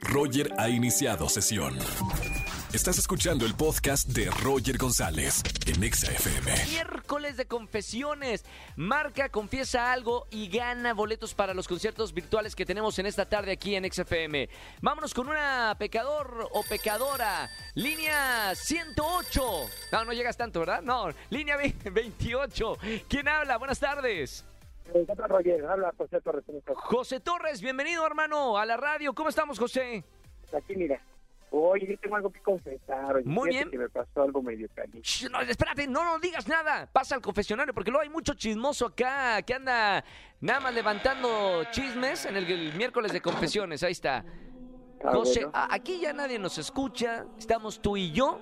Roger ha iniciado sesión. Estás escuchando el podcast de Roger González en Exa FM. Miércoles de confesiones. Marca, confiesa algo y gana boletos para los conciertos virtuales que tenemos en esta tarde aquí en XFM. Vámonos con una pecador o pecadora. Línea 108. No, no llegas tanto, ¿verdad? No, línea 28. ¿Quién habla? Buenas tardes. Eh, ¿qué tal, Roger? Habla José Torres. José Torres, bienvenido hermano a la radio. ¿Cómo estamos, José? Aquí, mira. Oye, yo tengo algo que confesar. Oye, Muy bien. que me pasó algo medio caliente. No, espérate, no, no digas nada. Pasa al confesionario, porque luego hay mucho chismoso acá que anda nada más levantando chismes en el, el miércoles de confesiones. Ahí está. Ah, José, bueno. aquí ya nadie nos escucha. Estamos tú y yo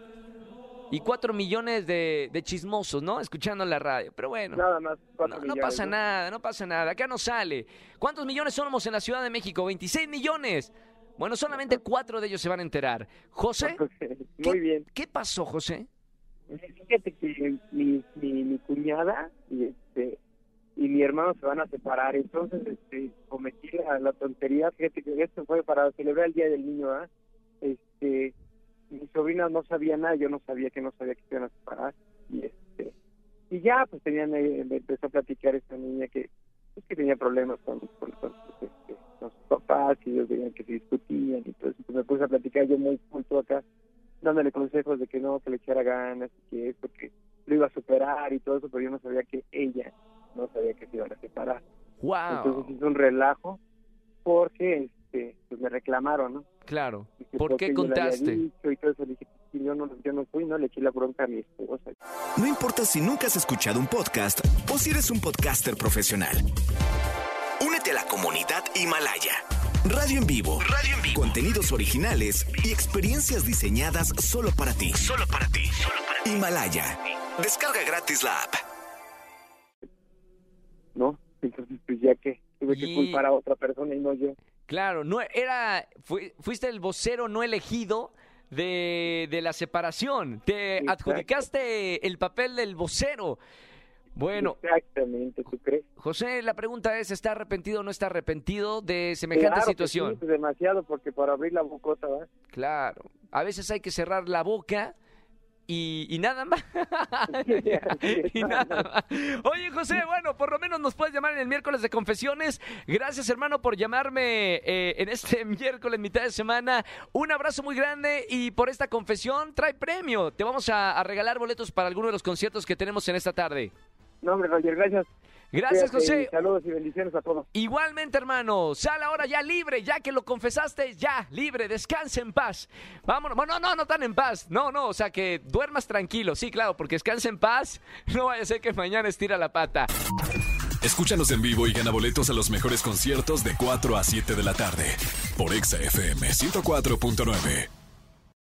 y cuatro millones de, de chismosos, ¿no? Escuchando la radio. Pero bueno. Nada más. No, pasa nada, no pasa nada. Acá no sale. ¿Cuántos millones somos en la Ciudad de México? 26 millones. Bueno, solamente cuatro de ellos se van a enterar. José, ¿qué- Muy bien. ¿qué pasó, José? Fíjate que mi, mi, mi cuñada y este y mi hermano se van a separar. Entonces, este, cometí la, la tontería. Fíjate que esto fue para celebrar el Día del Niño, ¿ah? Este, mi sobrina no sabía nada, yo no sabía que no sabía que se iban a separar. Y este, y ya, pues tenían, eh, me empezó a platicar esta niña que, pues, que tenía problemas con, con, con, este, con sus papás y ellos veían que se discutían y eso. Pues me puse a platicar yo muy culto acá, dándole consejos de que no, que le echara ganas y que esto, que lo iba a superar y todo eso, pero yo no sabía que ella no sabía que se iban a separar. ¡Wow! Entonces hizo un relajo porque este, pues me reclamaron, ¿no? Claro. ¿Por qué contaste? dicho y todo eso, le dije, "Sí, yo no, yo no fui, no le eché la bronca a mi esposa. No importa si nunca has escuchado un podcast o si eres un podcaster profesional. Únete a la comunidad Himalaya. Radio en vivo. Radio en vivo. Contenidos originales y experiencias diseñadas solo para ti. Solo para ti. Himalaya. Descarga gratis la app. ¿no? Entonces, pues ya que tuve que culpar a otra persona y no yo. Claro, no era, fui- fuiste el vocero no elegido de, de la separación. Te Exacto. adjudicaste el papel del vocero. Bueno, Exactamente, ¿tú crees? José, la pregunta es, ¿está arrepentido o no está arrepentido de semejante Claro que situación? sí, pues demasiado, porque para abrir la bocota, ¿va? Claro, a veces hay que cerrar la boca y, y nada más. y nada más. Oye, José, bueno, por lo menos nos puedes llamar en el miércoles de confesiones. Gracias, hermano, por llamarme eh, en este miércoles, mitad de semana. Un abrazo muy grande y por esta confesión trae premio. Te vamos a, a regalar boletos para alguno de los conciertos que tenemos en esta tarde. No, hombre, Roger, gracias. Gracias, Cuídate y José. Saludos y bendiciones a todos. Igualmente, hermano, sal ahora ya libre, ya que lo confesaste, ya libre, descansa en paz. Vámonos, no, no, no tan en paz, no, no, o sea que duermas tranquilo, sí, claro, porque descansa en paz, no vaya a ser que mañana estira la pata. Escúchanos en vivo y gana boletos a los mejores conciertos de 4 a 7 de la tarde por Exa FM 104.9.